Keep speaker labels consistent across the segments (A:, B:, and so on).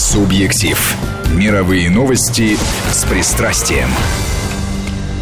A: Субъектив. Мировые новости с пристрастием.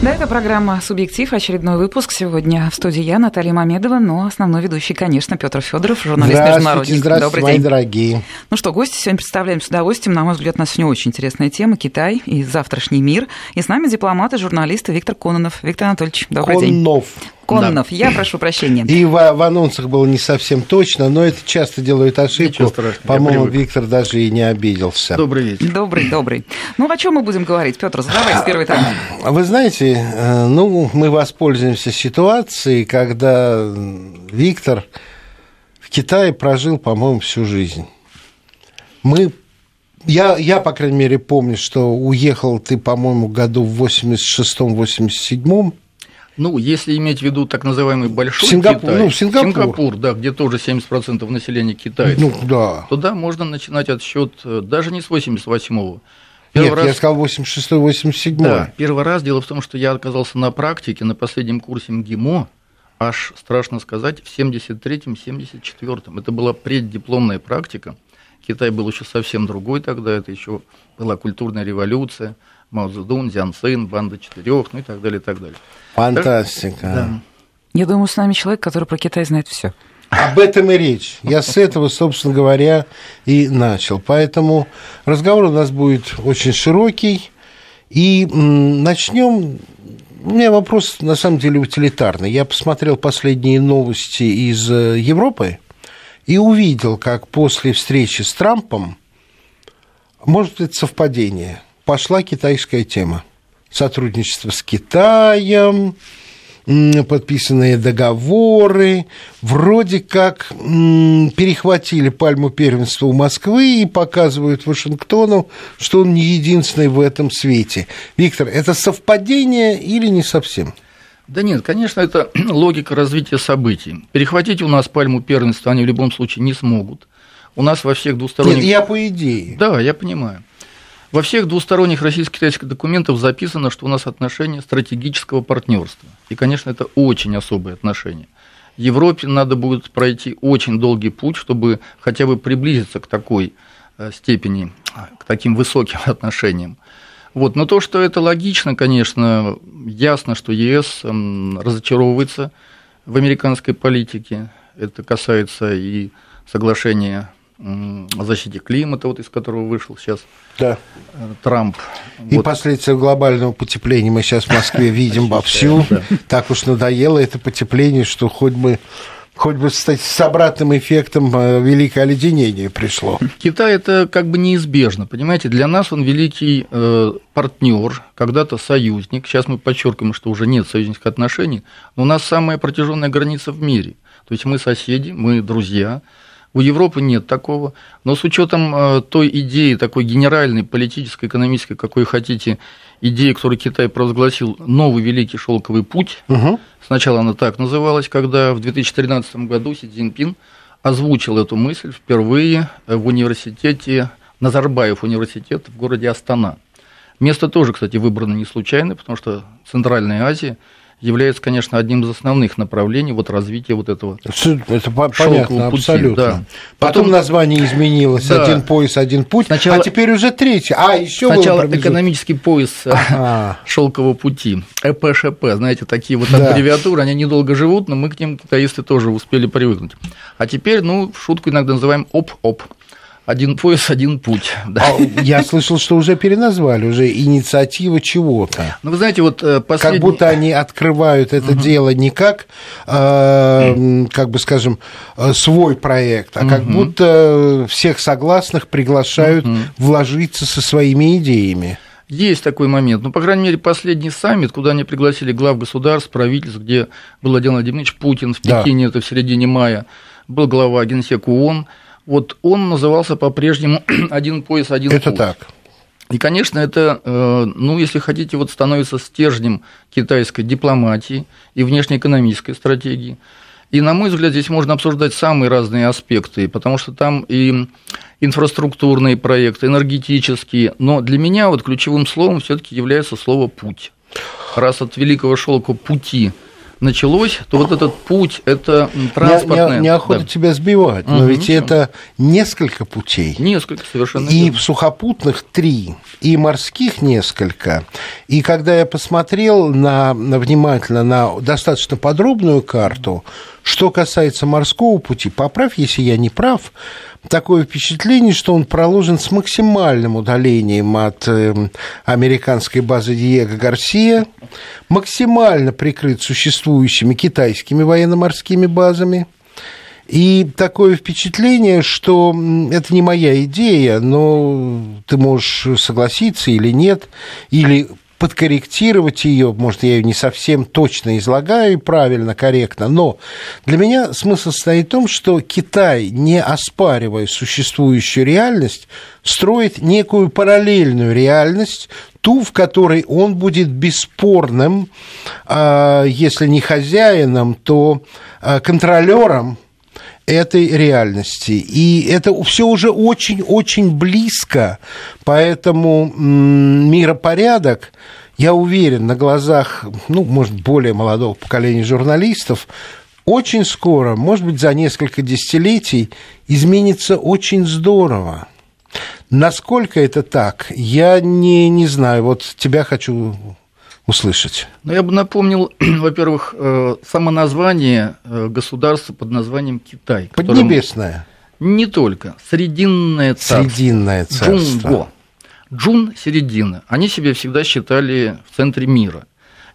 B: Да, это программа «Субъектив», очередной выпуск. Сегодня в студии я, Наталья Мамедова, но основной ведущий, конечно, Петр Федоров, журналист-международник.
C: Здравствуйте, Добрый
B: мои
C: день. дорогие.
B: Ну что, гости сегодня представляем с удовольствием. На мой взгляд, у нас сегодня очень интересная тема – Китай и завтрашний мир. И с нами дипломат и журналист Виктор Кононов. Виктор Анатольевич, добрый
C: Коннов.
B: день.
C: Коннов.
B: Кононов, да. я прошу прощения.
C: И в, в анонсах было не совсем точно, но это часто делают ошибку. По-моему, Виктор даже и не обиделся.
D: Добрый вечер.
B: Добрый, добрый. Ну, о чем мы будем говорить, Петр? Задавай с первой темы.
C: Вы знаете, ну, мы воспользуемся ситуацией, когда Виктор в Китае прожил, по-моему, всю жизнь. Мы я, я, по крайней мере, помню, что уехал ты, по-моему, году в 86-87
D: ну, если иметь в виду так называемый большой
C: Сингапур,
D: Китай,
C: ну, Сингапур.
D: Сингапур, да, где тоже 70% населения китайцев,
C: ну, да.
D: то да, можно начинать отсчет э, даже не с 88-го.
C: Первый Нет, раз... я сказал 86-87.
D: Да, первый раз. Дело в том, что я оказался на практике на последнем курсе МГИМО, аж страшно сказать, в 73-м, 74-м. Это была преддипломная практика. Китай был еще совсем другой тогда, это еще была культурная революция. Мао Цзэдун, Дзян Цин, Банда четырех, ну и так далее, и так далее.
C: Фантастика.
D: Да.
B: Я думаю, с нами человек, который про Китай знает все.
C: Об этом и речь. Я с этого, собственно говоря, и начал. Поэтому разговор у нас будет очень широкий. И начнем. У меня вопрос, на самом деле, утилитарный. Я посмотрел последние новости из э, Европы и увидел, как после встречи с Трампом, может, это совпадение – пошла китайская тема. Сотрудничество с Китаем, подписанные договоры, вроде как перехватили пальму первенства у Москвы и показывают Вашингтону, что он не единственный в этом свете. Виктор, это совпадение или не совсем?
D: Да нет, конечно, это логика развития событий. Перехватить у нас пальму первенства они в любом случае не смогут. У нас во всех двусторонних...
C: Нет, я по идее.
D: Да, я понимаю. Во всех двусторонних российско-китайских документах записано, что у нас отношения стратегического партнерства. И, конечно, это очень особые отношения. Европе надо будет пройти очень долгий путь, чтобы хотя бы приблизиться к такой э, степени, к таким высоким отношениям. Вот. Но то, что это логично, конечно, ясно, что ЕС разочаровывается в американской политике. Это касается и соглашения о защите климата, вот из которого вышел сейчас да. Э, Трамп.
C: И вот. последствия глобального потепления мы сейчас в Москве видим вовсю. Так уж надоело это потепление, что хоть бы хоть бы кстати, с обратным эффектом э, великое оледенение пришло.
D: Китай это как бы неизбежно, понимаете, для нас он великий э, партнер, когда-то союзник. Сейчас мы подчеркиваем, что уже нет союзнических отношений, но у нас самая протяженная граница в мире. То есть мы соседи, мы друзья. У Европы нет такого. Но с учетом э, той идеи, такой генеральной, политической, экономической, какой хотите, идеи, которую Китай провозгласил, новый великий шелковый путь. Угу. Сначала она так называлась, когда в 2013 году Си Цзиньпин озвучил эту мысль впервые в университете, Назарбаев университет в городе Астана. Место тоже, кстати, выбрано не случайно, потому что Центральная Азия – является, конечно, одним из основных направлений вот развития вот этого
C: Это понятно, пути. абсолютно. Да. Потом, Потом название изменилось, да. один пояс, один путь, Сначала... а теперь уже третий. А, еще
D: Сначала экономический пояс ага. шелкового пути, ЭПШП, знаете, такие вот да. аббревиатуры, они недолго живут, но мы к ним, китаисты, тоже успели привыкнуть. А теперь, ну, в шутку иногда называем ОП-ОП один пояс, один путь.
C: Да. А, я слышал, что уже переназвали, уже инициатива чего-то.
D: Ну, вы знаете, вот э, последний...
C: Как будто они открывают это угу. дело не как, э, как бы скажем, э, свой проект, а угу. как будто всех согласных приглашают угу. вложиться со своими идеями.
D: Есть такой момент. Ну, по крайней мере, последний саммит, куда они пригласили глав государств, правительств, где был Владимир Владимирович Путин в Пекине, да. это в середине мая, был глава Генсека ООН, вот он назывался по-прежнему «Один пояс, один
C: Это путь». так.
D: И, конечно, это, э, ну, если хотите, вот становится стержнем китайской дипломатии и внешнеэкономической стратегии. И, на мой взгляд, здесь можно обсуждать самые разные аспекты, потому что там и инфраструктурные проекты, энергетические, но для меня вот ключевым словом все таки является слово «путь». Раз от великого шелка пути началось, то вот этот путь, это транспортное...
C: Не, не, неохота да. тебя сбивать, но угу, ведь ничего. это несколько путей.
D: Несколько, совершенно
C: И верно. сухопутных три, и морских несколько. И когда я посмотрел на, на внимательно на достаточно подробную карту, что касается морского пути, поправь, если я не прав, такое впечатление, что он проложен с максимальным удалением от э, американской базы Диего Гарсия, максимально прикрыт существующими китайскими военно-морскими базами. И такое впечатление, что это не моя идея, но ты можешь согласиться или нет, или подкорректировать ее, может, я ее не совсем точно излагаю правильно, корректно, но для меня смысл состоит в том, что Китай, не оспаривая существующую реальность, строит некую параллельную реальность, ту, в которой он будет бесспорным, а, если не хозяином, то а, контролером этой реальности. И это все уже очень-очень близко, поэтому миропорядок, я уверен, на глазах, ну, может, более молодого поколения журналистов, очень скоро, может быть, за несколько десятилетий, изменится очень здорово. Насколько это так, я не, не знаю. Вот тебя хочу услышать?
D: Ну, я бы напомнил, во-первых, э, само название э, государства под названием Китай.
C: Поднебесное.
D: Не только. Срединное царство.
C: Срединное царство.
D: Джунго. Джун – середина. Они себя всегда считали в центре мира.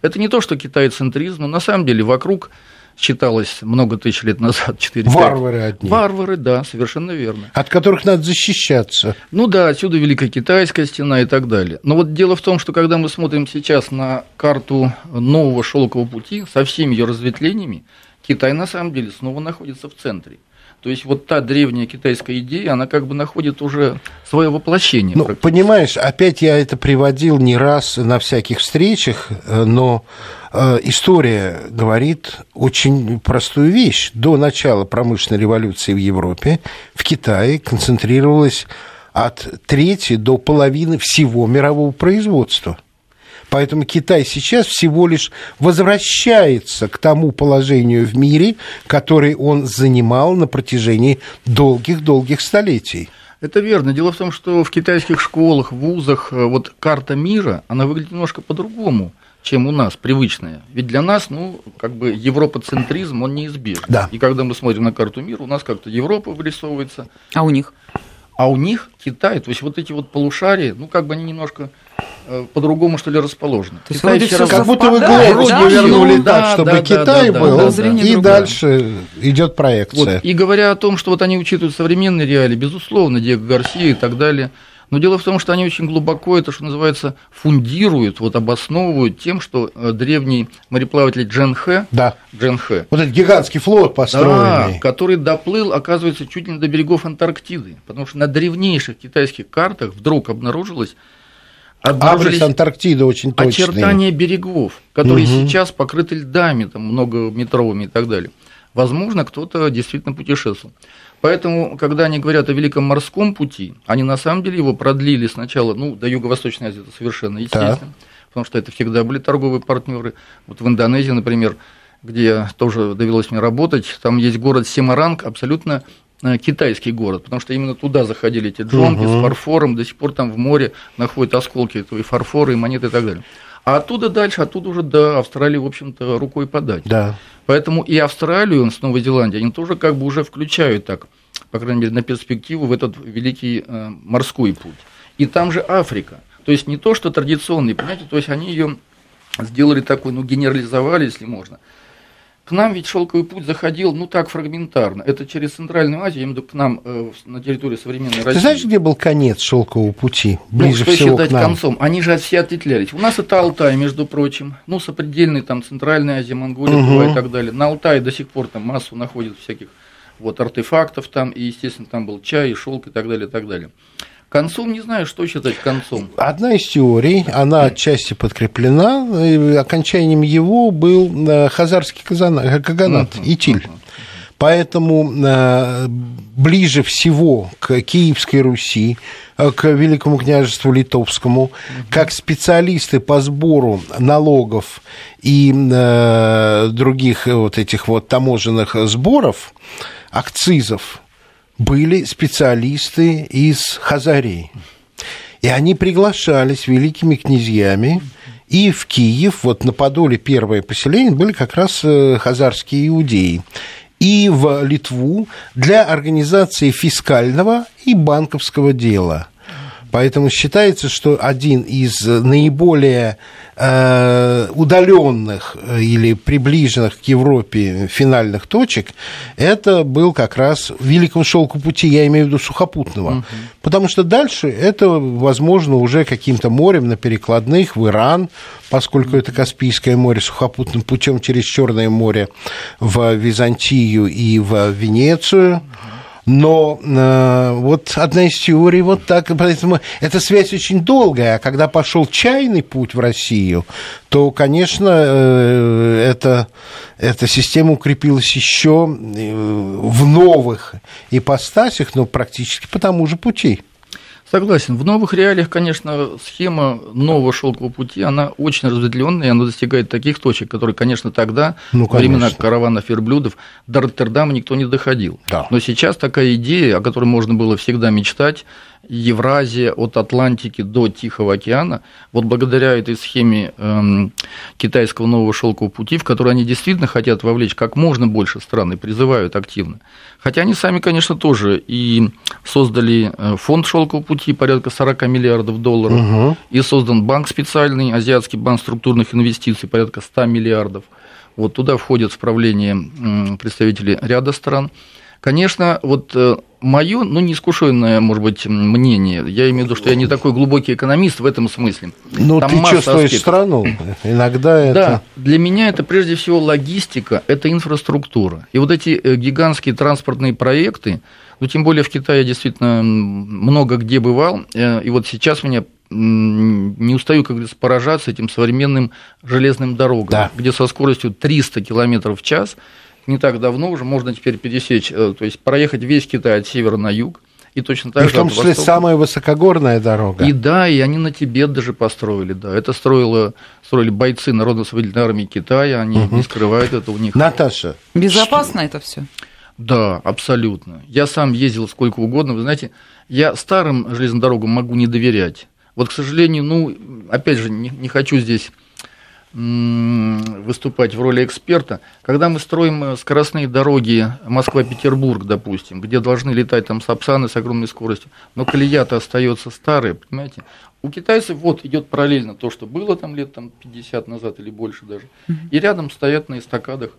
D: Это не то, что Китай центризм, но на самом деле вокруг считалось много тысяч лет назад. 4
C: Варвары одни.
D: Варвары, да, совершенно верно.
C: От которых надо защищаться.
D: Ну да, отсюда Великая Китайская стена и так далее. Но вот дело в том, что когда мы смотрим сейчас на карту нового шелкового пути со всеми ее разветвлениями, Китай на самом деле снова находится в центре. То есть вот та древняя китайская идея, она как бы находит уже свое воплощение.
C: Ну, понимаешь, опять я это приводил не раз на всяких встречах, э, но э, история говорит очень простую вещь. До начала промышленной революции в Европе в Китае концентрировалась от трети до половины всего мирового производства. Поэтому Китай сейчас всего лишь возвращается к тому положению в мире, которое он занимал на протяжении долгих-долгих столетий.
D: Это верно. Дело в том, что в китайских школах, вузах э, вот карта мира, она выглядит немножко по-другому чем у нас, привычная. Ведь для нас, ну, как бы европоцентризм, он неизбежен.
C: Да.
D: И когда мы смотрим на карту мира, у нас как-то Европа вырисовывается.
B: А у них?
D: А у них Китай, то есть вот эти вот полушария, ну, как бы они немножко по-другому, что ли, расположены.
C: То Китай все раз... Как будто вы глобус да, повернули да, так, чтобы да, Китай да, был, да, да, и другое. дальше идет проекция.
D: Вот, и говоря о том, что вот они учитывают современные реалии, безусловно, Диего Гарсия и так далее, но дело в том, что они очень глубоко это, что называется, фундируют, вот обосновывают тем, что э, древний мореплаватель Джен Хэ,
C: да.
D: Джен Хэ,
C: вот этот гигантский флот построенный,
D: да, который доплыл, оказывается, чуть ли не до берегов Антарктиды, потому что на древнейших китайских картах вдруг обнаружилось
C: Адрес Антарктиды очень точный.
D: Очертания берегов, которые угу. сейчас покрыты льдами, там, многометровыми и так далее. Возможно, кто-то действительно путешествовал. Поэтому, когда они говорят о Великом морском пути, они на самом деле его продлили сначала, ну, до Юго-Восточной Азии, это совершенно естественно, да. потому что это всегда были торговые партнеры. Вот в Индонезии, например, где тоже довелось мне работать, там есть город Семаранг, абсолютно китайский город, потому что именно туда заходили эти джонки угу. с фарфором, до сих пор там в море находят осколки этого и фарфора, и монеты и так далее. А оттуда дальше, оттуда уже до Австралии, в общем-то, рукой подать.
C: Да.
D: Поэтому и Австралию с Новой Зеландией они тоже как бы уже включают так, по крайней мере, на перспективу в этот великий э, морской путь. И там же Африка. То есть не то, что традиционные, понимаете, то есть они ее сделали такой, ну, генерализовали, если можно. К нам ведь шелковый путь заходил, ну так, фрагментарно. Это через Центральную Азию, виду к нам э, на территории современной России.
C: Ты знаешь, где был конец шелкового пути?
D: Ну, Ближе ну, что всего считать к нам? концом? Они же все ответвлялись. У нас это Алтай, между прочим. Ну, сопредельный там Центральная Азия, Монголия угу. и так далее. На Алтае до сих пор там массу находят всяких вот артефактов там, и, естественно, там был чай, и шелк и так далее, и так далее. Концом не знаю, что считать концом.
C: Одна из теорий, она отчасти подкреплена, окончанием его был э, Хазарский Каганат, uh-huh, Итиль. Поэтому э, ближе всего к Киевской Руси, э, к Великому княжеству Литовскому, как специалисты по сбору налогов и э, других вот этих вот таможенных сборов, акцизов, были специалисты из Хазарей. И они приглашались великими князьями, и в Киев, вот на Подоле первое поселение, были как раз э, хазарские иудеи. И в Литву для организации фискального и банковского дела – Поэтому считается, что один из наиболее удаленных э, или приближенных к Европе финальных точек это был как раз Великого шелку пути, я имею в виду сухопутного. Угу. Потому что дальше это возможно уже каким-то морем на перекладных в Иран, поскольку это Каспийское море сухопутным путем через Черное море в Византию и в Венецию. Но э, вот одна из теорий вот так, поэтому эта связь очень долгая, а когда пошел чайный путь в Россию, то, конечно, э, это, эта система укрепилась еще э, в новых ипостасях, но практически по тому же пути.
D: Согласен. В новых реалиях, конечно, схема нового шелкового пути, она очень разветвленная, и она достигает таких точек, которые, конечно, тогда, ну, во времена караванов верблюдов, до Роттердама никто не доходил. Да. Но сейчас такая идея, о которой можно было всегда мечтать, Евразия от Атлантики до Тихого океана, вот благодаря этой схеме эм, китайского нового шелкового пути, в которой они действительно хотят вовлечь как можно больше стран и призывают активно. Хотя они сами, конечно, тоже и создали э, фонд шелкового пути порядка 40 миллиардов долларов, угу. и создан банк специальный, Азиатский банк структурных инвестиций, порядка 100 миллиардов. Вот туда входят в правление представители ряда стран. Конечно, вот э, мое, ну, неискушенное, может быть, мнение, я имею в виду, что я не такой глубокий экономист в этом смысле.
C: Ну, ты чувствуешь аспектов. страну, иногда это...
D: Да, для меня это прежде всего логистика, это инфраструктура. И вот эти э, гигантские транспортные проекты, ну, тем более в Китае я действительно много где бывал, э, и вот сейчас меня не устаю, как говорится, поражаться этим современным железным дорогам, да. где со скоростью 300 км в час – не так давно уже можно теперь пересечь, э, то есть проехать весь Китай от севера на юг, и точно так
C: и же. В том числе востока. самая высокогорная дорога.
D: И да, и они на Тибет даже построили, да. Это строило, строили бойцы Народно-освободительной армии Китая, они угу. не скрывают это у них.
B: Наташа. Безопасно что? это все.
D: Да, абсолютно. Я сам ездил сколько угодно. Вы знаете, я старым железным дорогам могу не доверять. Вот, к сожалению, ну, опять же, не, не хочу здесь выступать в роли эксперта. Когда мы строим э, скоростные дороги Москва-Петербург, допустим, где должны летать там сапсаны с огромной скоростью, но колея-то остается старая, понимаете? У китайцев вот идет параллельно то, что было там лет там, 50 назад или больше даже, и рядом стоят на эстакадах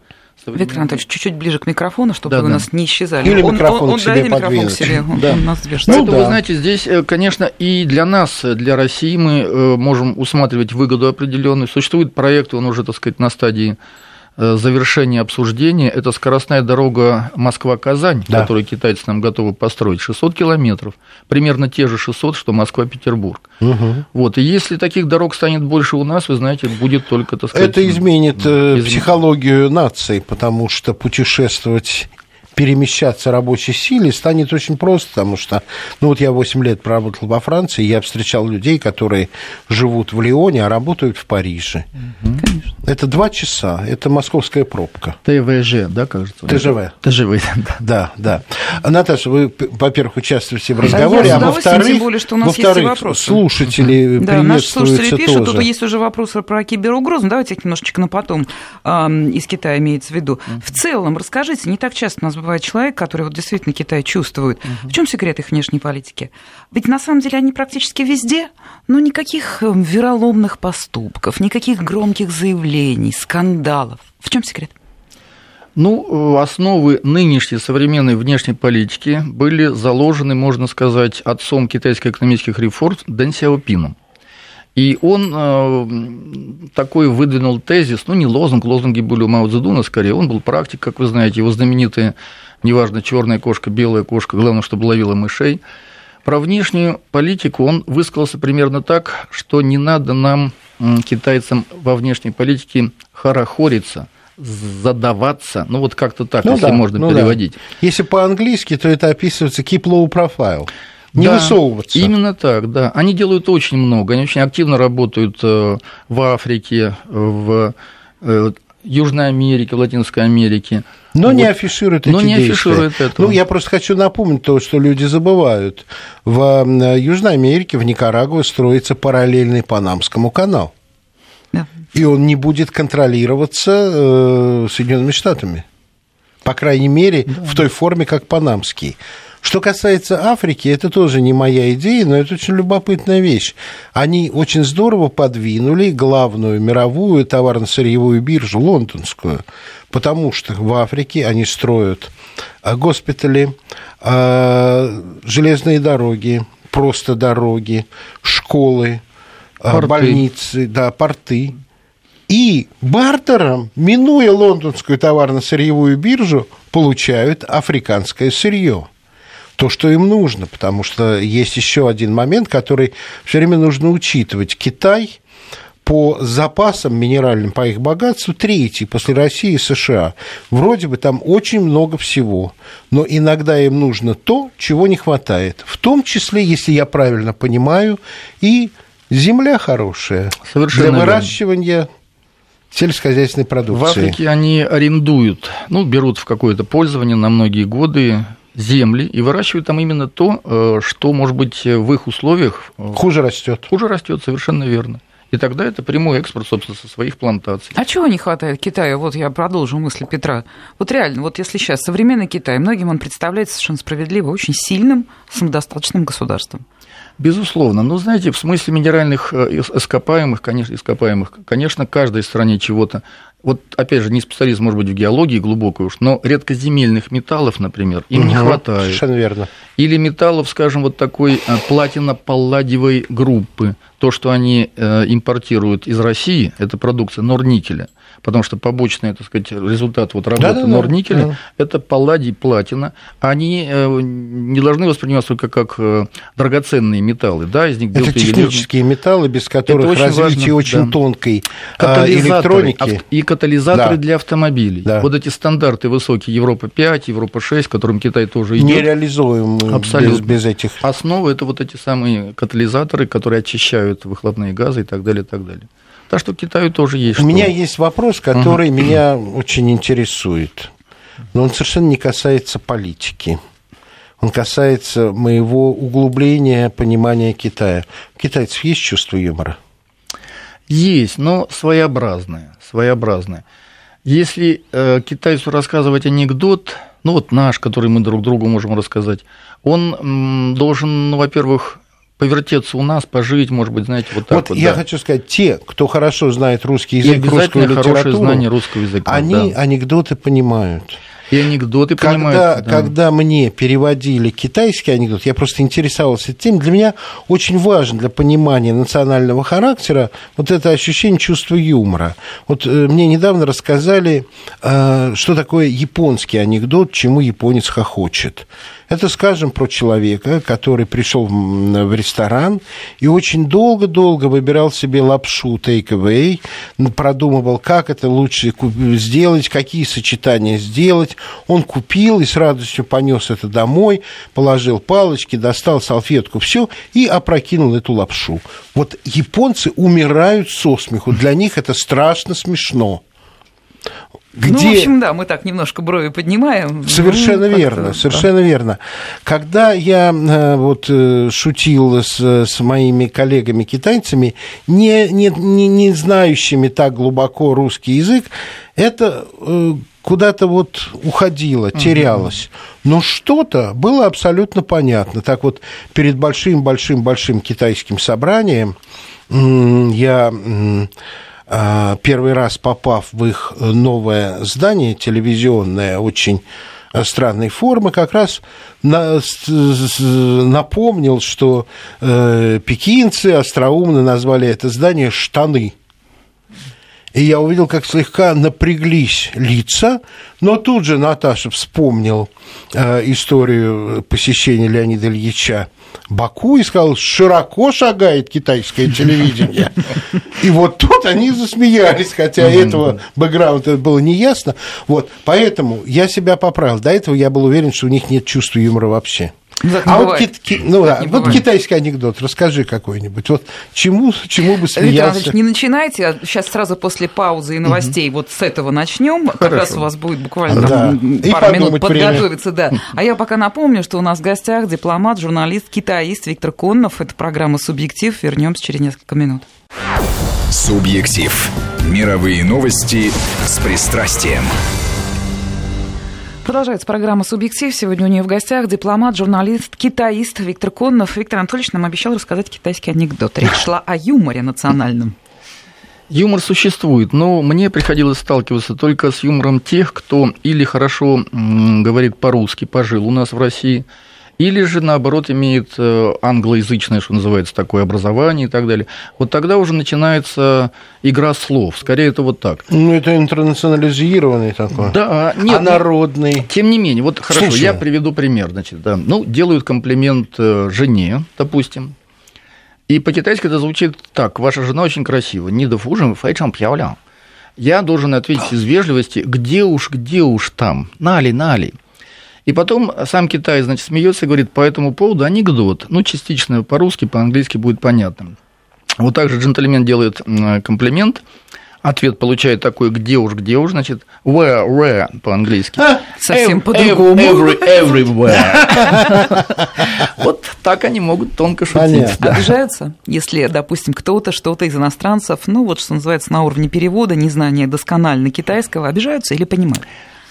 B: Виктор Анатольевич, чуть-чуть ближе к микрофону, чтобы да, вы да. у нас не исчезали.
C: Или он, микрофон он, к себе да, микрофон к себе,
D: да. он нас движется. Ну, да. вы знаете, здесь, э, конечно, и для нас, для России мы э, можем усматривать выгоду определенную. Существует проект, он уже, так сказать, на стадии Э, завершение обсуждения, это скоростная дорога Москва-Казань, да. которую китайцы нам готовы построить, 600 километров, примерно те же 600, что Москва-Петербург. Угу. Вот, и если таких дорог станет больше у нас, вы знаете, будет только, так сказать...
C: Это изменит, э, изменит психологию нации, потому что путешествовать перемещаться рабочей силе станет очень просто, потому что, ну вот я 8 лет проработал во Франции, я встречал людей, которые живут в Лионе, а работают в Париже. Угу. Это два часа, это московская пробка.
D: ТВЖ, да, кажется?
C: ТЖВ.
D: ТЖВ,
C: да. Да, да. Наташа, вы, во-первых, участвуете в разговоре, а, а во-вторых, тем более, что у нас есть вопросы. слушатели да, наши слушатели пишут,
B: тоже. тут есть уже вопросы про киберугрозу, давайте их немножечко на потом, из Китая имеется в виду. В целом, расскажите, не так часто у нас бывает человек, который вот действительно Китай чувствует. Угу. В чем секрет их внешней политики? Ведь на самом деле они практически везде, но никаких эм, вероломных поступков, никаких громких заявлений, скандалов. В чем секрет?
D: Ну, основы нынешней современной внешней политики были заложены, можно сказать, отцом китайских экономических реформ Дэн Сяопином. И он э, такой выдвинул тезис, ну не лозунг, лозунги были у Мао Цзэдуна скорее, он был практик, как вы знаете, его знаменитая, неважно, черная кошка, белая кошка, главное, чтобы ловила мышей. Про внешнюю политику он высказался примерно так, что не надо нам, китайцам, во внешней политике хорохориться, задаваться, ну вот как-то так,
C: Ну
D: если
C: да,
D: можно
C: ну да.
D: переводить.
C: Если по-английски, то это описывается keep low profile. Не
D: Да,
C: высовываться.
D: Именно так, да. Они делают очень много. Они очень активно работают э, в Африке, в э, Южной Америке, в Латинской Америке.
C: Но не
D: Вот.
C: афишируют
D: Но
C: эти
D: не
C: действия.
D: афишируют этого.
C: Ну, я просто хочу напомнить то, что люди забывают. В э, Южной Америке, в Никарагуа строится параллельный Панамскому канал.
B: Да.
C: И он не будет контролироваться э, Соединенными Штатами. По крайней мере, в той форме, как Панамский. Что касается Африки, это тоже не моя идея, но это очень любопытная вещь. Они очень здорово подвинули главную мировую товарно-сырьевую биржу, лондонскую, потому что в Африке они строят а, госпитали, а, железные дороги, просто дороги, школы, а,
D: Порты.
C: больницы, да, порты. И бартером, минуя лондонскую товарно-сырьевую биржу, получают африканское сырье. То, что им нужно, потому что есть еще один момент, который все время нужно учитывать. Китай по запасам минеральным, по их богатству, третий после России и США. Вроде бы там очень много всего, но иногда им нужно то, чего не хватает. В том числе, если я правильно понимаю, и земля хорошая
D: Совершенно
C: для выращивания сельскохозяйственной продукции.
D: В Африке они арендуют, ну, берут в какое-то пользование на многие годы земли и выращивают там именно то, э, что, может быть, в их условиях э,
C: Хуже растет.
D: хуже растет, совершенно верно. И тогда это прямой экспорт, собственно, со своих плантаций.
B: А чего не хватает Китаю? Вот я продолжу мысль Петра. Вот реально, вот если сейчас современный Китай, многим он представляется совершенно справедливо очень сильным, самодостаточным государством.
D: Безусловно. Ну, знаете, в смысле минеральных э, ис- ископаемых, конечно, ископаемых, конечно, каждой стране чего-то. Вот, опять же, не специалист, может быть, в геологии глубокой уж, но редкоземельных металлов, например, им не
C: Мгм,
D: хватает.
C: Совершенно верно.
D: Или металлов, скажем, вот такой э, платино-палладиевой группы. То, что они э, импортируют из России, это продукция норникеля. Потому что побочный, так сказать, результат вот работы
C: Да-да-да,
D: норникеля
C: да.
D: это палладий, платина. Они э, не должны восприниматься только как э, драгоценные металлы. Да, из них
C: Это
D: делают ювелирные-
C: технические металлы, без которых
D: очень
C: развитие
D: важно,
C: очень
D: да.
C: тонкой а, электроники.
D: и катализаторы
C: Да.
D: для автомобилей.
C: Да.
D: Вот эти стандарты высокие Европа 5, Европа 6, к которым Китай тоже идет.
C: нереализуемы
D: Абсолютно.
C: без, без этих.
D: Основа это вот эти самые катализаторы, которые очищают выхлопные газы и так далее, и так далее. Так что Китаю тоже есть
C: У
D: что.
C: меня есть вопрос, который меня очень интересует, но он совершенно не касается политики. Он касается моего углубления понимания Китая. У китайцев есть чувство юмора?
D: Есть, но своеобразное, своеобразное. Если э, китайцу рассказывать анекдот, ну вот наш, который мы друг другу можем рассказать, он м, должен, ну, во-первых, повертеться у нас, пожить, может быть, знаете, вот так
C: вот
D: вот.
C: я
D: да.
C: хочу сказать, те, кто хорошо знает русский
D: И
C: язык, русскую
D: обязательно хорошее
C: литературу,
D: знание русского языка.
C: они
D: да.
C: анекдоты понимают.
D: И анекдоты
C: когда,
D: понимают. да.
C: когда мне переводили китайский анекдот, я просто интересовался этим. Для меня очень важно для понимания национального характера вот это ощущение чувства юмора. Вот э, мне недавно рассказали, э, что такое японский анекдот, чему японец хохочет. Это, скажем, про человека, который пришел в ресторан и очень долго-долго выбирал себе лапшу take-away, продумывал, как это лучше сделать, какие сочетания сделать. Он купил и с радостью понес это домой, положил палочки, достал салфетку, все, и опрокинул эту лапшу. Вот японцы умирают со смеху. Для них это страшно смешно. Где...
B: Ну, в общем, да, мы так немножко брови поднимаем.
C: Совершенно
B: Ну,
C: верно,
B: да.
C: совершенно верно. Когда я э, вот э, шутил с, с моими коллегами-китайцами, не, не, не, не знающими так глубоко русский язык, это э, куда-то вот уходило, терялось. Но что-то было абсолютно понятно. Так вот, перед большим-большим-большим китайским собранием я... а, первый раз попав в их новое здание телевизионное, очень э, странной формы, как раз напомнил, что э, пекинцы остроумно назвали это здание «штаны». И я увидел, как слегка напряглись лица, но тут же Наташа вспомнил э, историю посещения Леонида Ильича Баку и сказал, широко шагает китайское телевидение. И вот тут они засмеялись, хотя этого бэкграунда было неясно. Вот, поэтому я себя поправил. До этого я был уверен, что у них нет чувства юмора вообще.
B: Ну,
C: а вот,
B: бывает.
C: кит- ки- ну, да, вот
B: бывает.
C: китайский анекдот, расскажи какой-нибудь. Вот чему, чему бы
B: Виктор
C: смеялся?
B: Не начинайте, а сейчас сразу после паузы и новостей вот с этого начнем. Как раз у вас будет буквально
C: Да.
B: там
C: И
B: пару минут
C: время.
B: подготовиться. Да. А я пока напомню, что у нас в гостях дипломат, журналист, китаист Виктор Коннов. Это программа «Субъектив». Вернемся через несколько минут.
A: Субъектив. Мировые новости с пристрастием.
B: Продолжается программа «Субъектив». Сегодня у нее в гостях дипломат, журналист, китаист Виктор Коннов. Виктор Анатольевич нам обещал рассказать китайский анекдот. Речь шла о юморе национальном.
D: Юмор существует, но мне приходилось сталкиваться только с юмором тех, кто или хорошо говорит по-русски, пожил у нас в России, или же, наоборот, имеет э, англоязычное, что называется, такое образование и так далее. Вот тогда уже начинается игра слов. Скорее, это вот так.
C: Ну, это интернационализированный такой.
D: Да,
C: а
D: нет, ну,
C: народный.
D: Тем не менее, вот хорошо,
C: Слушай.
D: я приведу пример. Значит, да. Ну, делают комплимент э, жене, допустим. И по-китайски это звучит так. Ваша жена очень красива. Не да фужем, фэйчан пьяолян. Я должен ответить из вежливости, где уж, где уж там, нали, нали. И потом сам Китай, значит, смеется и говорит по этому поводу анекдот. Ну, частично по-русски, по-английски будет понятно. Вот так же джентльмен делает комплимент, ответ получает такой «где уж, где уж», значит, where, where по-английски.
B: Совсем
D: Ev-
B: по-другому.
D: every- everywhere. Вот так они могут тонко шутить. Да.
B: Обижаются, если, допустим, кто-то, что-то из иностранцев, ну вот что называется на уровне перевода, незнание досконально китайского, обижаются или понимают?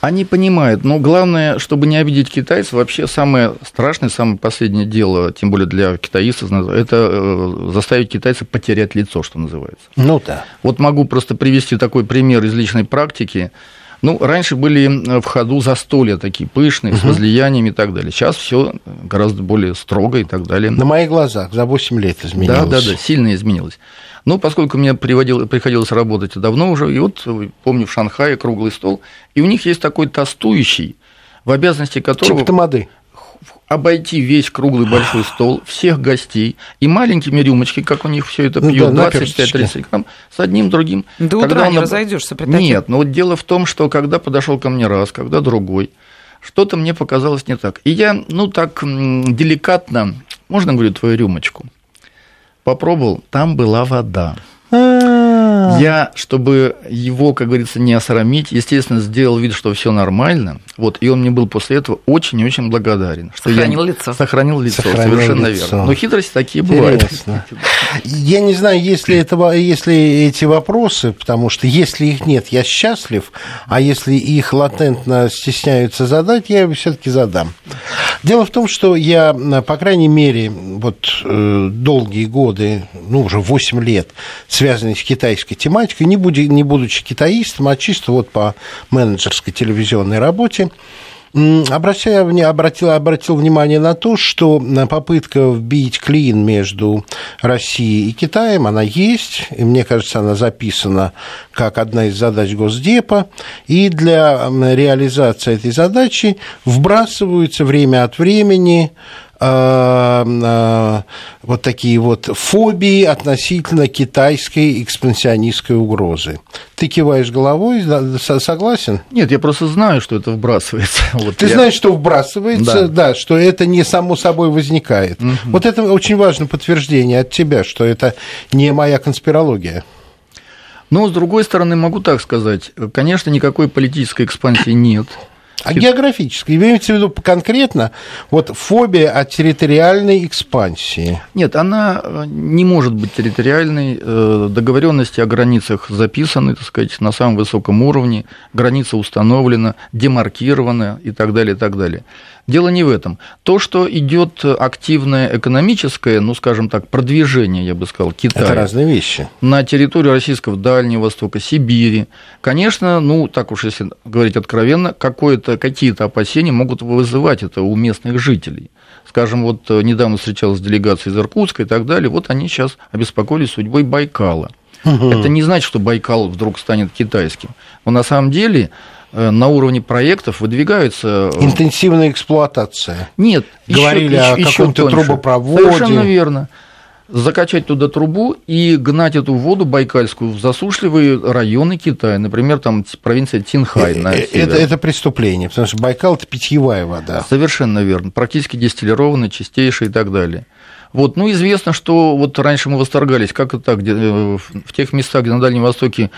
D: Они понимают, но главное, чтобы не обидеть китайцев, вообще самое страшное, самое последнее дело, тем более для китаистов, это э, заставить китайца потерять лицо, что называется.
C: Ну да.
D: Вот могу просто привести такой пример из личной практики. Ну, раньше были в ходу застолья такие пышные, с возлияниями и так далее. Сейчас все гораздо более строго и так далее.
C: На моих глазах за 8 лет
D: Да,
C: изменилось.
D: да, да, сильно изменилось. Ну, поскольку мне приводил, приходилось работать давно уже, и вот э, помню в Шанхае круглый стол, и у них есть такой тостующий, в обязанности которого
C: Типа тамады.
D: Обойти весь круглый большой стол, всех гостей, и маленькими рюмочки, как у них все это
C: Ну
D: пьют,
C: да,
D: 25-30
C: наперсточки.
D: грамм, с одним другим.
B: До
D: Когда
B: утра
D: он
B: не разойдешься при таких.
D: Нет, но вот дело в том, что когда подошел ко мне раз, когда другой, что-то мне показалось не так. И я, ну, так деликатно, можно, говорю, твою рюмочку? Попробовал, там была вода. Я, чтобы его, как говорится, не осрамить, естественно, сделал вид, что все нормально. Вот, и он мне был после этого очень и очень благодарен. Что я
B: Сохранил лицо.
D: Сохранил лицо,
C: Сохранил
D: совершенно
C: лицо.
D: верно. Но хитрости такие бывают.
C: Интересно. Я не знаю, если, это, если эти вопросы, потому что если их нет, я счастлив, а если их латентно стесняются задать, я все-таки задам. Дело в том, что я, по крайней мере, вот э, долгие годы, ну, уже 8 лет, связанный с китайской тематикой, не, буди- не будучи китаистом, а чисто вот по менеджерской телевизионной работе, Обращая, обратил, обратил внимание на то, что попытка вбить клин между Россией и Китаем, она есть, и мне кажется, она записана как одна из задач Госдепа, и для реализации этой задачи вбрасываются время от времени вот такие вот фобии относительно китайской экспансионистской угрозы. Ты киваешь головой, согласен?
D: Нет, я просто знаю, что это вбрасывается. Вот
C: Ты
D: я-
C: знаешь, что вбрасывается, да.
D: Да.
C: что это не само собой возникает. Вот это очень важное подтверждение от тебя, что это не моя конспирология.
D: Но, с другой стороны, могу так сказать. Конечно, никакой политической экспансии нет.
C: А географически, имеется в виду конкретно вот фобия от территориальной экспансии.
D: Нет, она э, не может быть территориальной. Э, Договоренности о границах записаны, так сказать, на самом высоком уровне. Граница установлена, демаркирована и так далее, и так далее. Дело не в этом. То, что идет активное экономическое, ну, скажем так, продвижение, я бы сказал, Китая.
C: Это разные вещи.
D: на территорию российского Дальнего Востока, Сибири. Конечно, ну, так уж если говорить откровенно, какие-то опасения могут вызывать это у местных жителей. Скажем, вот э, недавно встречалась делегация из Иркутска и так далее, вот они сейчас обеспокоились судьбой Байкала. Это не значит, что Байкал вдруг станет китайским. Но на самом деле на уровне проектов выдвигаются...
C: Э, Интенсивная эксплуатация.
D: Нет,
C: Говорили
D: еще,
C: о каком-то трубопроводе.
D: Совершенно верно закачать туда трубу и гнать эту воду байкальскую в засушливые районы Китая, например, там провинция Тинхай на
C: это,
D: север.
C: это преступление, потому что Байкал – это питьевая вода.
D: Совершенно верно. Практически дистиллированная, чистейшая и так далее. Вот, ну, известно, что вот раньше мы восторгались, как это так, где, э, в тех местах, где на Дальнем Востоке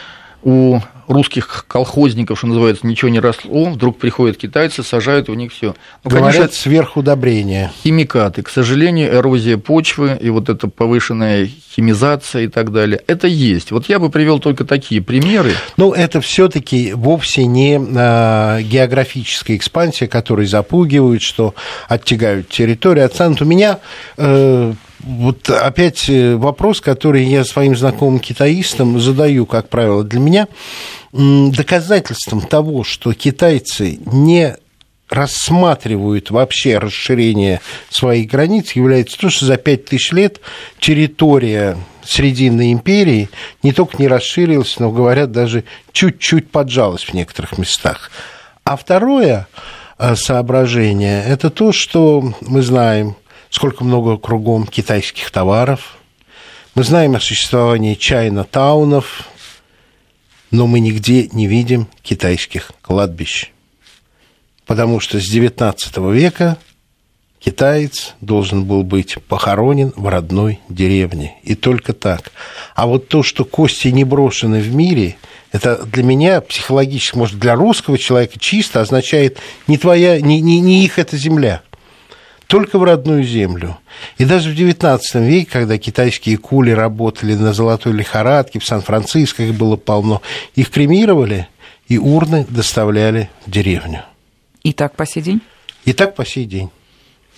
D: у русских колхозников, что называется, ничего не росло, вдруг приходят китайцы, сажают у них все.
C: Ну, Говорят, конечно, сверхудобрение.
D: Химикаты. К сожалению, эрозия почвы и вот эта повышенная химизация и так далее, это есть. Вот я бы привел только такие примеры.
C: Ну, это все таки вовсе не а, географическая экспансия, которые запугивают, что оттягают территорию, отстанут. У меня э, вот опять э, вопрос, который я своим знакомым китаистам задаю, как правило, для меня доказательством того, что китайцы не рассматривают вообще расширение своих границ, является то, что за пять тысяч лет территория Срединной империи не только не расширилась, но, говорят, даже чуть-чуть поджалась в некоторых местах. А второе э, соображение – это то, что мы знаем – сколько много кругом китайских товаров. Мы знаем о существовании чайна-таунов, но мы нигде не видим китайских кладбищ. Потому что с XIX века китаец должен был быть похоронен в родной деревне. И только так. А вот то, что кости не брошены в мире, это для меня психологически, может, для русского человека чисто означает не твоя, не, не, не их эта земля – только в родную землю. И даже в XIX веке, когда китайские кули работали на золотой лихорадке, в Сан-Франциско их было полно, их кремировали и урны доставляли в деревню.
B: И так по сей день?
C: И так по сей день.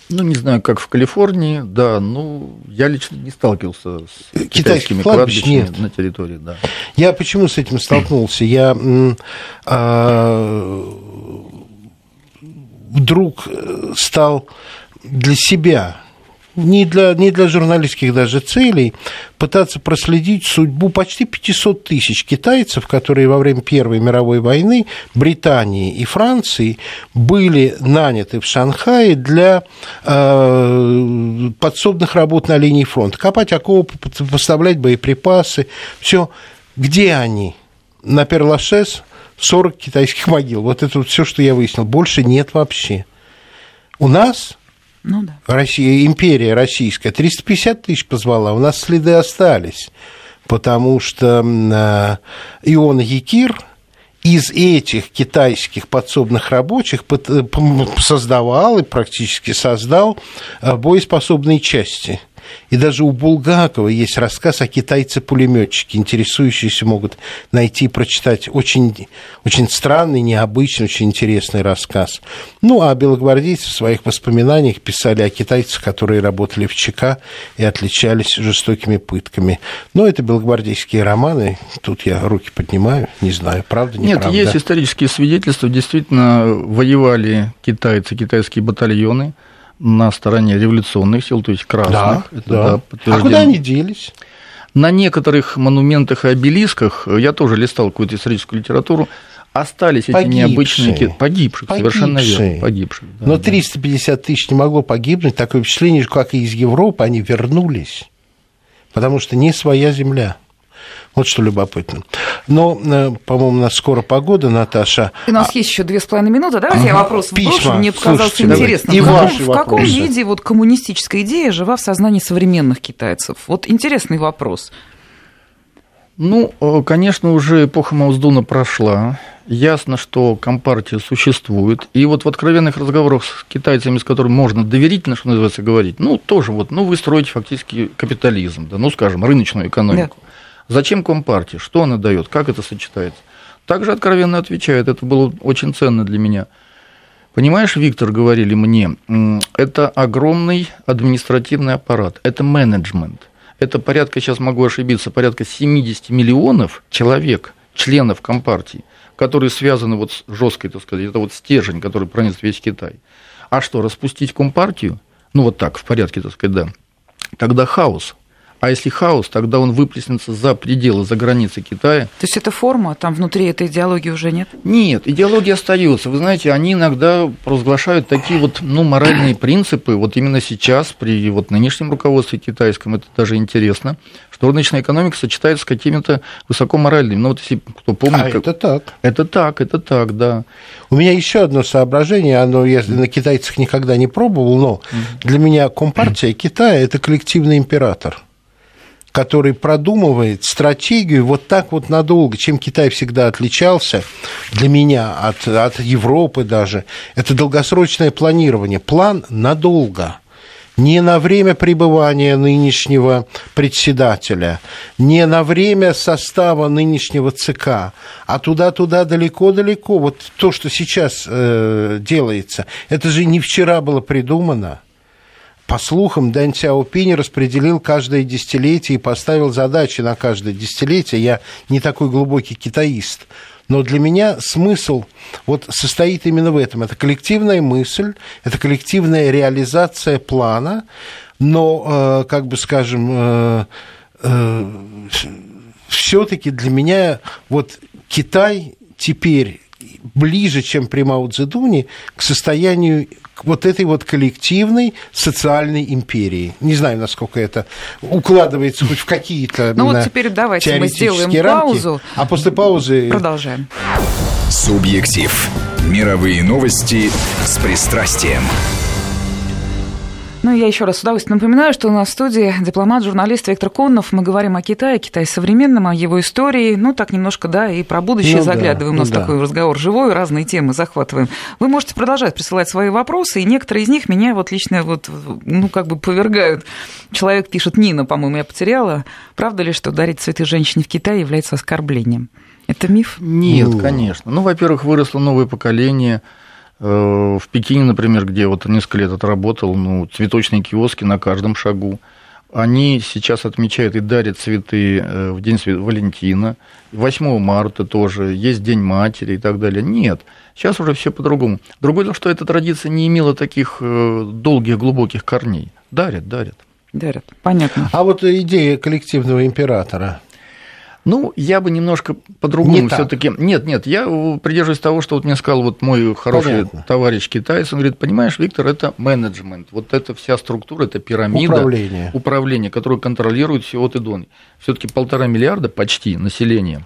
D: Ну, не знаю, как в Калифорнии, да, ну, я лично не сталкивался с
C: китайскими китайских кладбищами нет.
D: на территории, да.
C: Я почему с этим столкнулся? Я а, вдруг стал для себя, не для, не для журналистских даже целей, пытаться проследить судьбу почти 500 тысяч китайцев, которые во время Первой мировой войны Британии и Франции были наняты в Шанхае для э, подсобных работ на линии фронта. Копать окопы, поставлять боеприпасы, все. Где они? На Перлашес 40 китайских могил. Вот это вот все, что я выяснил. Больше нет вообще. У нас ну, да. Россия, империя российская 350 тысяч позвала, у нас следы остались, потому что э, Ион Якир из этих китайских подсобных рабочих э, создавал и практически создал э, боеспособные части – и даже у Булгакова есть рассказ о китайце-пулеметчике. Интересующиеся могут найти и прочитать очень, очень странный, необычный, очень интересный рассказ. Ну, а белогвардейцы в своих воспоминаниях писали о китайцах, которые работали в ЧК и отличались жестокими пытками. Но это белогвардейские романы. Тут я руки поднимаю, не знаю, правда, не
D: Нет,
C: правда.
D: есть исторические свидетельства. Действительно, воевали китайцы, китайские батальоны – на стороне революционных сил, то есть красных.
C: Да, Это, да. Да, а куда они делись?
D: На некоторых монументах и обелисках, я тоже листал какую-то историческую литературу, остались погибшие. эти необычные погибших, погибших, совершенно верно, погибших.
C: Да, Но 350 тысяч не могло погибнуть, такое впечатление, как и из Европы, они вернулись, потому что не своя земля. Вот что любопытно. Но, э, по-моему, у нас скоро погода, Наташа.
B: И у нас а... есть еще две с половиной минуты. Давайте ага. я вопрос Письма. Мне показался Слушайте, интересным. И в каком, в каком виде вот коммунистическая идея жива в сознании современных китайцев? Вот интересный вопрос.
D: Ну, э, конечно, уже эпоха Маусдуна прошла. Ясно, что компартия существует. И вот в откровенных разговорах с китайцами, с которыми можно доверительно, что называется, говорить, ну, тоже вот, ну, вы строите фактически капитализм, да, ну, скажем, рыночную экономику. Да. Зачем Компартия? Что она дает? Как это сочетается? Также откровенно отвечает, это было очень ценно для меня. Понимаешь, Виктор, говорили мне, это огромный административный аппарат, это менеджмент. Это порядка, сейчас могу ошибиться, порядка 70 миллионов человек, членов Компартии, которые связаны вот с жесткой, так сказать, это вот стержень, который пронес весь Китай. А что, распустить Компартию? Ну, вот так, в порядке, так сказать, да. Тогда хаос, А если хаос, тогда он выплеснется за пределы, за границы Китая.
B: То есть это форма, там внутри этой идеологии уже нет?
D: Нет, идеология остается. Вы знаете, они иногда провозглашают такие вот ну, моральные принципы. Вот именно сейчас, при вот нынешнем руководстве китайском, это даже интересно, что рыночная экономика сочетается с какими-то высокоморальными. Ну вот если кто помнит...
C: А
D: как...
C: это так.
D: Это так, это так, да.
C: У меня еще одно соображение, оно я на китайцах никогда не пробовал, но для меня Компартия Китая – это коллективный император который продумывает стратегию вот так вот надолго, чем Китай всегда отличался для меня от, от Европы даже, это долгосрочное планирование, план надолго не на время пребывания нынешнего председателя, не на время состава нынешнего ЦК, а туда-туда далеко-далеко. Вот то, что сейчас э, делается, это же не вчера было придумано. По слухам, Дэн Сяопинь распределил каждое десятилетие и поставил задачи на каждое десятилетие. Я не такой глубокий китаист. Но для меня смысл вот состоит именно в этом. Это коллективная мысль, это коллективная реализация плана, но, э, как бы скажем, э, э, все-таки для меня вот Китай теперь ближе, чем при Мао Цзэдуне, к состоянию вот этой вот коллективной социальной империи. Не знаю, насколько это укладывается хоть в какие-то
B: Ну вот теперь давайте мы сделаем рамки, паузу.
C: А после паузы...
B: Продолжаем.
A: Субъектив. Мировые новости с пристрастием.
B: Ну, я еще раз с удовольствием напоминаю, что у нас в студии дипломат, журналист Виктор Коннов. Мы говорим о Китае, Китае современном, о его истории. Ну, так немножко, да, и про будущее ну, заглядываем. Да, у нас ну, такой да. разговор живой, разные темы захватываем. Вы можете продолжать присылать свои вопросы, и некоторые из них меня вот лично вот, ну, как бы повергают. Человек пишет, Нина, по-моему, я потеряла. Правда ли, что дарить цветы женщине в Китае является оскорблением? Это миф?
D: Нет, ну... конечно. Ну, во-первых, выросло новое поколение – в Пекине, например, где вот несколько лет отработал, ну, цветочные киоски на каждом шагу. Они сейчас отмечают и дарят цветы э, в День Валентина, 8 марта тоже, есть День матери и так далее. Нет, сейчас уже все по-другому. Другое дело, что эта традиция не имела таких э, долгих, глубоких корней. Дарят, дарят.
B: Дарят, понятно.
C: А вот идея коллективного императора –
D: ну, я бы немножко по-другому все-таки. Нет, нет, я придерживаюсь того, что вот мне сказал вот мой хороший Понятно. товарищ китаец. Он говорит: понимаешь, Виктор, это менеджмент. Вот эта вся структура, это пирамида
C: управления,
D: управления которую контролирует все от и до. Все-таки полтора миллиарда почти населения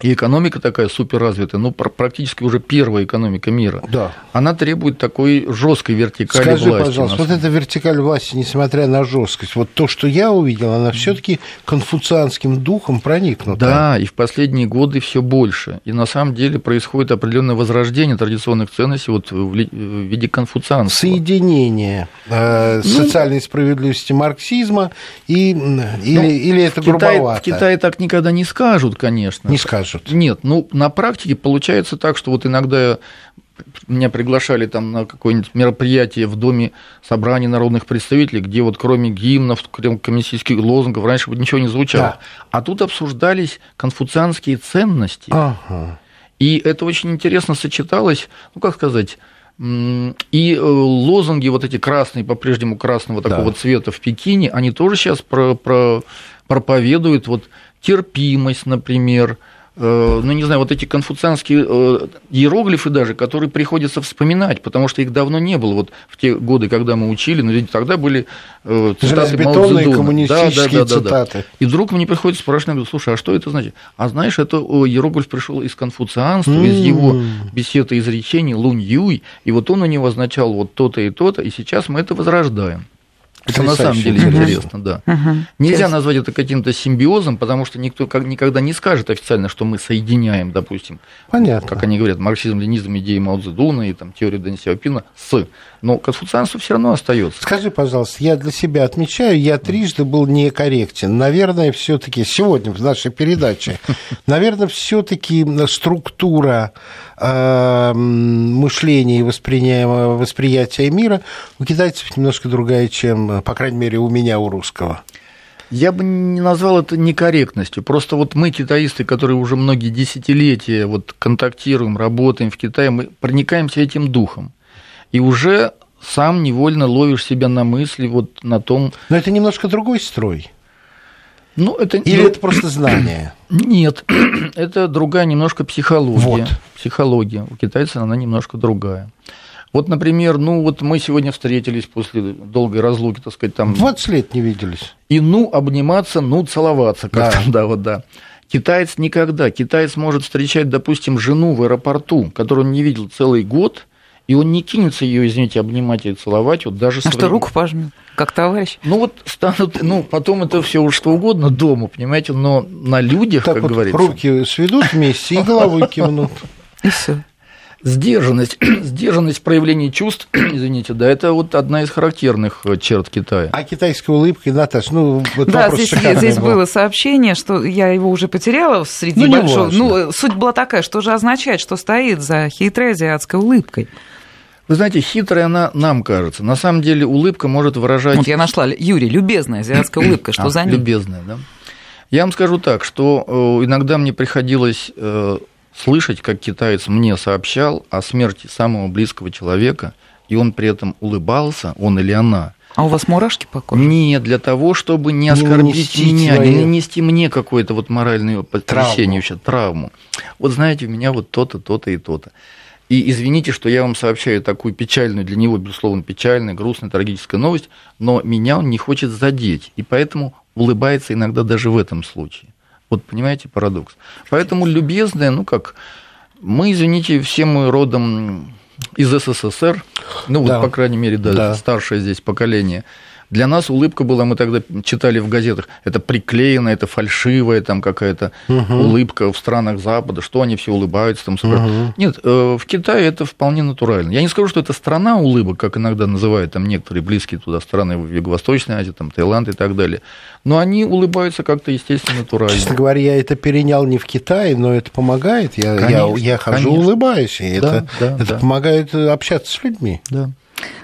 D: и экономика такая суперразвитая, ну, практически уже первая экономика мира.
C: Да.
D: Она требует такой жесткой вертикали
C: Скажи,
D: власти.
C: пожалуйста, вот эта вертикаль власти, несмотря на жесткость, вот то, что я увидел, она все-таки конфуцианским духом проникнута.
D: Да, и в последние годы все больше. И на самом деле происходит определенное возрождение традиционных ценностей вот в виде конфуцианства.
C: Соединение э, ну, социальной справедливости марксизма и, ну, или, или это
D: Китай,
C: грубовато?
D: В Китае так никогда не скажут, конечно.
C: Не скажут скажут.
D: Нет, ну, на практике получается так, что вот иногда меня приглашали там на какое-нибудь мероприятие в Доме собрания народных представителей, где вот кроме гимнов, коммунистических лозунгов раньше ничего не звучало. Да. А тут обсуждались конфуцианские ценности. Ага. И это очень интересно сочеталось, ну, как сказать, и э, лозунги вот эти красные, по-прежнему красного такого да. цвета в Пекине, они тоже сейчас про, про, проповедуют вот терпимость, например, ну, не знаю, вот эти конфуцианские э, иероглифы даже, которые приходится вспоминать, потому что их давно не было. Вот в те годы, когда мы учили, но ведь тогда были
C: э, цитаты Мао коммунистические
D: да, да, да, цитаты. Да. И вдруг мне приходится спрашивать, слушай, а что это значит? А знаешь, это иероглиф пришел из конфуцианства, mm. из его бесед и изречений Лунь Юй, и вот он у него означал вот то-то и то-то, и сейчас мы это возрождаем. Это на самом деле интересно, да. Угу. Нельзя назвать это каким-то симбиозом, потому что никто никогда не скажет официально, что мы соединяем, допустим,
C: Понятно.
D: как они говорят, марксизм, ленизм, идеи Мао Цзэдуна и там, теорию Дэн Сяопина с. Но конфуцианство все равно остается.
C: Скажи, пожалуйста, я для себя отмечаю, я трижды был некорректен. Наверное, все-таки сегодня в нашей передаче, наверное, все-таки структура э, мышления и восприятия мира у китайцев немножко другая, чем по крайней мере, у меня, у русского.
D: Я бы не назвал это некорректностью. Просто вот мы, китаисты, которые уже многие десятилетия вот контактируем, работаем в Китае, мы проникаемся этим духом. И уже сам невольно ловишь себя на мысли вот на том...
C: Но это немножко другой строй.
D: Ну, это...
C: Или
D: ну,
C: это просто знание?
D: Нет, это другая немножко психология.
C: Вот.
D: Психология. У китайцев она немножко другая. Вот, например, ну вот мы сегодня встретились после долгой разлуки, так сказать, там...
C: 20 лет не виделись.
D: И ну обниматься, ну целоваться, как
C: Да.
D: там, да, вот да. Китаец никогда. Китаец может встречать, допустим, жену в аэропорту, которую он не видел целый год, и он не кинется ее, извините, обнимать и целовать, вот даже
B: А
D: своим-
B: что, руку пожмет, как товарищ?
D: Ну вот станут, ну потом это все уж что угодно дома, понимаете, но на людях,
C: Так
D: как
C: вот
D: говорится.
C: руки сведут вместе и головой кивнут.
B: И все.
D: Сдержанность, сдержанность проявления чувств, извините, да, это вот одна из характерных э, черт Китая.
C: А китайская улыбка, Наташ, ну, вот
B: Да, здесь, здесь
C: был.
B: было сообщение, что я его уже потеряла среди
C: Ну, не
B: большого. Ну, суть была такая, что же означает, что стоит за хитрой азиатской улыбкой.
D: Вы знаете, хитрая она нам кажется. На самом деле улыбка может выражать...
B: Вот я нашла, Юрий, любезная азиатская улыбка, что
D: А,
B: за ней?
D: Любезная, да. Я вам скажу так, что э, иногда мне приходилось э, слышать, как китаец мне сообщал о смерти самого близкого человека, и он при этом улыбался, он или она,
B: А у вас мурашки по коже?
D: не для того, чтобы не
C: Не
D: оскорбить
C: нанести
D: меня, не нанести мне какое-то вот моральное потрясение, вообще, травму. Вот знаете, у меня вот то-то, то-то и то-то. И извините, что я вам сообщаю такую печальную, для него, безусловно, печальную, грустную, трагическую новость, но меня он не хочет задеть, и поэтому улыбается иногда даже в этом случае. Вот понимаете парадокс. Поэтому любезная, ну как, мы, извините, все мы родом из СССР, ну вот,
C: Да.
D: по крайней мере, да,
C: Да.
D: старшее здесь поколение. Для нас улыбка была, мы тогда читали в газетах, это приклеенная, это фальшивая там какая-то улыбка в странах Запада, что они все улыбаются там. спрашивают. Нет, э, в Китае это вполне натурально. Я не скажу, что это страна улыбок, как иногда называют там некоторые близкие туда страны в Юго-Восточной Азии, там Таиланд и так далее. Но они улыбаются как-то естественно натурально.
C: Честно говоря, я это перенял не в Китае, но это помогает. Я, я,
D: Конечно,
C: я хожу,
D: конечно.
C: улыбаюсь, и
D: Да,
C: это,
D: да,
C: это
D: да.
C: помогает э, общаться с людьми.
D: Да.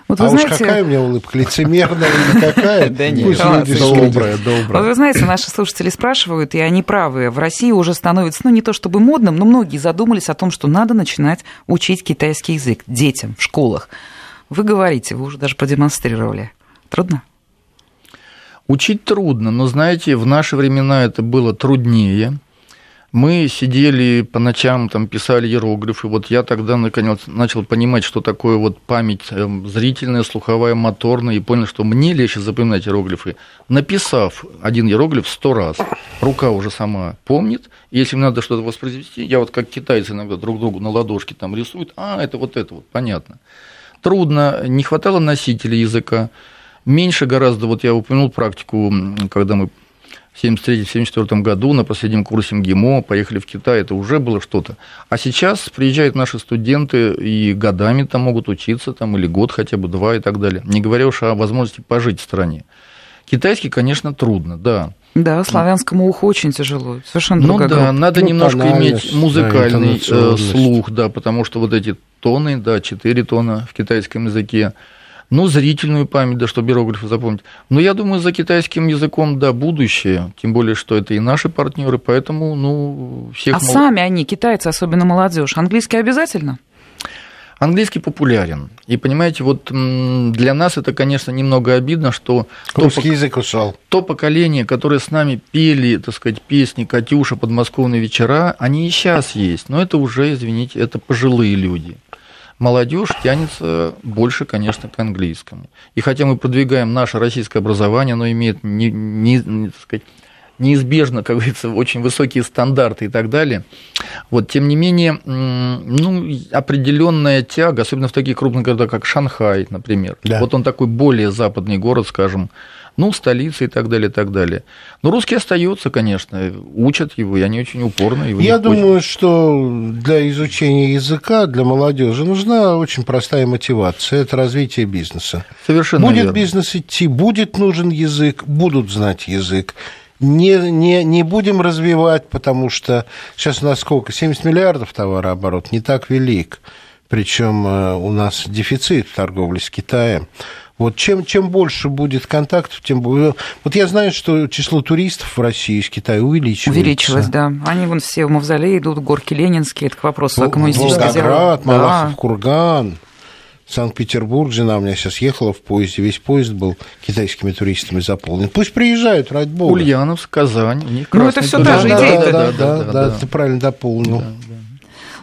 B: Вот вы
C: а уж
B: знаете,
C: какая у меня улыбка, лицемерная или какая?
B: Да нет,
C: Пусть
B: ладно,
C: люди
B: Вот вы знаете, наши слушатели спрашивают, и они правы. В России уже становится, ну, не то чтобы модным, но многие задумались о том, что надо начинать учить китайский язык детям в школах. Вы говорите, вы уже даже продемонстрировали. Трудно?
D: Учить трудно, но знаете, в наши времена это было труднее. Мы сидели по ночам, там писали иероглифы. Вот я тогда наконец начал понимать, что такое вот память эм, зрительная, слуховая, моторная, и понял, что мне легче запоминать иероглифы, написав один иероглиф сто раз. Рука уже сама помнит. Если мне надо что-то воспроизвести, я вот как китайцы иногда друг другу на ладошке там рисуют, а, это вот это вот, понятно. Трудно, не хватало носителей языка. Меньше гораздо, вот я упомянул практику, когда мы в 1973-1974 году на последнем курсе МГИМО поехали в Китай, это уже было что-то. А сейчас приезжают наши студенты и годами там могут учиться, там, или год хотя бы, два и так далее. Не говоря уж о возможности пожить в стране. Китайский, конечно, трудно, да.
B: Да, славянскому уху очень тяжело. Совершенно
D: Ну
B: другая
D: да,
B: группа.
D: надо
C: Ну,
D: немножко иметь
C: да,
D: музыкальный э,
C: интонационность.
D: слух, да, потому что вот эти тоны, да, четыре тона в китайском языке, ну, зрительную память, да, чтобы иероглифы запомнить. Но я думаю, за китайским языком, да, будущее, тем более, что это и наши партнеры, поэтому, ну, всех...
B: А
D: мол-
B: сами они, китайцы, особенно молодежь, английский обязательно?
D: Английский популярен. И, понимаете, вот для нас это, конечно, немного обидно, что то,
C: Русский язык ушел.
D: то поколение, которое с нами пели, так сказать, песни «Катюша», «Подмосковные вечера», они и сейчас есть, но это уже, извините, это пожилые люди. Молодежь тянется больше, конечно, к английскому. И хотя мы продвигаем наше российское образование, оно имеет, не, не- не, так сказать, неизбежно, как говорится, очень высокие стандарты и так далее. Вот, тем не менее, ну, определенная тяга, особенно в таких крупных городах, как Шанхай, например.
C: Да.
D: Вот он такой более западный город, скажем, ну, столица и так далее, и так далее. Но русский остается, конечно, учат его, и они очень упорно его
C: Я думаю, что для изучения языка для молодежи нужна очень простая мотивация. Это развитие бизнеса.
D: Совершенно
C: будет
D: верно.
C: бизнес идти, будет нужен язык, будут знать язык. Не, не, не будем развивать, потому что сейчас у нас сколько? 70 миллиардов товарооборот, не так велик. Причем э, у нас дефицит в торговле с Китаем. Вот чем, чем больше будет контактов, тем более... Вот я знаю, что число туристов в России из Китая увеличивается.
B: Увеличилось, да. Они вон все в мавзолей идут, горки Ленинские, это к вопросу о коммунистической
C: Волгоград.
B: Да.
C: Малахов, Курган. Санкт-Петербург, жена у меня сейчас ехала в поезде, весь поезд был китайскими туристами заполнен. Пусть приезжают, ради бога.
D: Ульяновск, Казань,
B: Ну, это
D: туризм.
B: та же
C: да,
B: идея.
C: да, да,
D: Да,
C: да,
D: да,
C: да,
D: да.
C: ты правильно дополнил.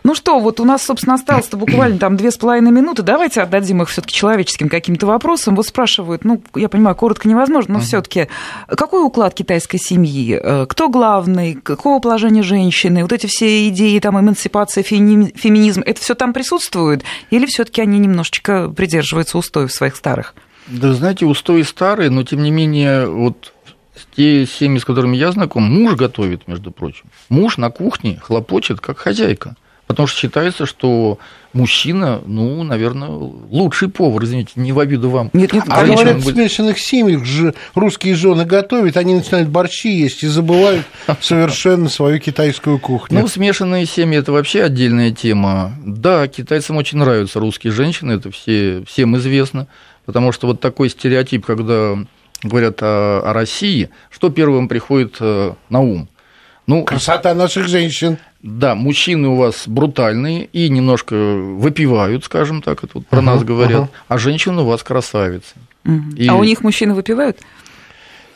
B: Ну что, вот у нас, собственно, осталось-то буквально там две с половиной минуты. Давайте отдадим их все-таки человеческим каким-то вопросам. Вот спрашивают, ну, я понимаю, коротко невозможно, но все-таки какой уклад китайской семьи? Э, Кто главный? Какого положения женщины? Вот эти все идеи, там, эмансипация, феми- феминизм, это все там присутствует? Или все-таки они немножечко придерживаются устоев своих старых?
D: Да, знаете, устои старые, но тем не менее, вот те семьи, с которыми я знаком, муж готовит, между прочим. Муж на кухне хлопочет, как хозяйка. Потому что считается, что мужчина, ну, наверное, лучший повар, извините, не в обиду вам.
B: Нет, нет,
C: А говорят, в смешанных семьях же русские жены готовят, они начинают борщи есть и забывают совершенно свою китайскую кухню.
D: Ну, смешанные семьи это вообще отдельная тема. Да, китайцам очень нравятся русские женщины, это все, всем известно, потому что вот такой стереотип, когда говорят о, о России, что первым приходит э, на ум? Ну,
C: Красота наших женщин.
D: да, мужчины у вас брутальные и немножко выпивают, скажем так, это вот про нас говорят,
C: ага.
D: а женщины у вас красавицы.
B: Мгм.
D: И-
B: А у них мужчины выпивают?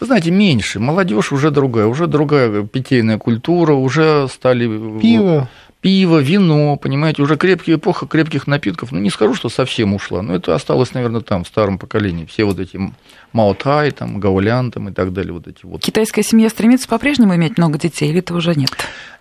D: Вы знаете, меньше. Молодежь уже другая, уже другая питейная культура, уже стали
C: Пиво.
D: Пиво, вино, понимаете, уже крепкая эпоха крепких напитков. Ну, не скажу, что совсем ушла, но это осталось, наверное, там, в старом поколении. Все вот эти Маотай, там, Гаулян там, и так далее, вот эти вот.
B: Китайская семья стремится по-прежнему иметь много детей, или это уже нет?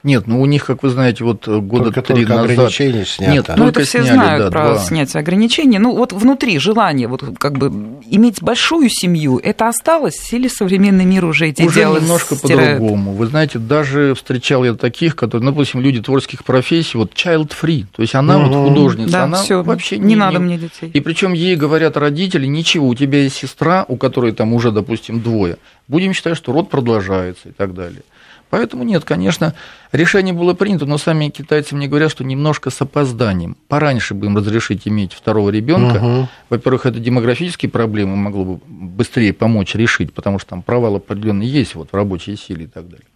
D: Нет, ну, у них, как вы знаете, вот года
C: Только-
D: три
C: только
D: назад...
C: ограничения снято.
D: Нет,
B: Ну, это все
D: сняли,
B: знают
D: да,
B: про
D: два.
B: снятие ограничений. Ну, вот внутри желание вот как бы иметь большую семью, это осталось или современный мир уже эти
D: Уже
B: идеалы
D: немножко
B: стирает?
D: по-другому. Вы знаете, даже встречал я таких, которые, ну, допустим, люди творческих профессий, вот child free, то есть она
C: Мгм.
D: вот художница,
B: Да,
D: она
B: все,
D: вообще
B: не, надо мне детей.
D: И причем ей говорят родители, ничего, у тебя есть сестра, у которой там уже, допустим, двое. Будем считать, что род продолжается и так далее. Поэтому нет, конечно, решение было принято, но сами китайцы мне говорят, что немножко с опозданием. Пораньше бы им разрешить иметь второго ребенка.
C: Мгм.
D: Во-первых, это демографические проблемы могло бы быстрее помочь решить, потому что там провал определенный есть вот в рабочей силе и так далее.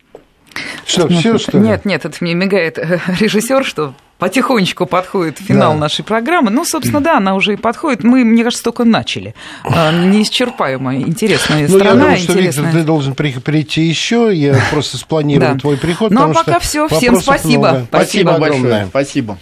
C: Что, все, что ли?
B: Нет, нет, это мне мигает режиссер, что потихонечку подходит финал
C: Да.
B: нашей программы. Ну, собственно, да, она уже и подходит. Мы, мне кажется, только начали. А, Неисчерпаемая, интересная
C: Ну, я
B: страна,
C: думаю, что,
B: интересная.
C: Виктор, ты должен при- прийти еще. Я просто спланирую
B: Да.
C: твой приход.
B: Ну, а пока всё. Всем спасибо.
C: много.
B: Спасибо
C: огромное.
D: Спасибо.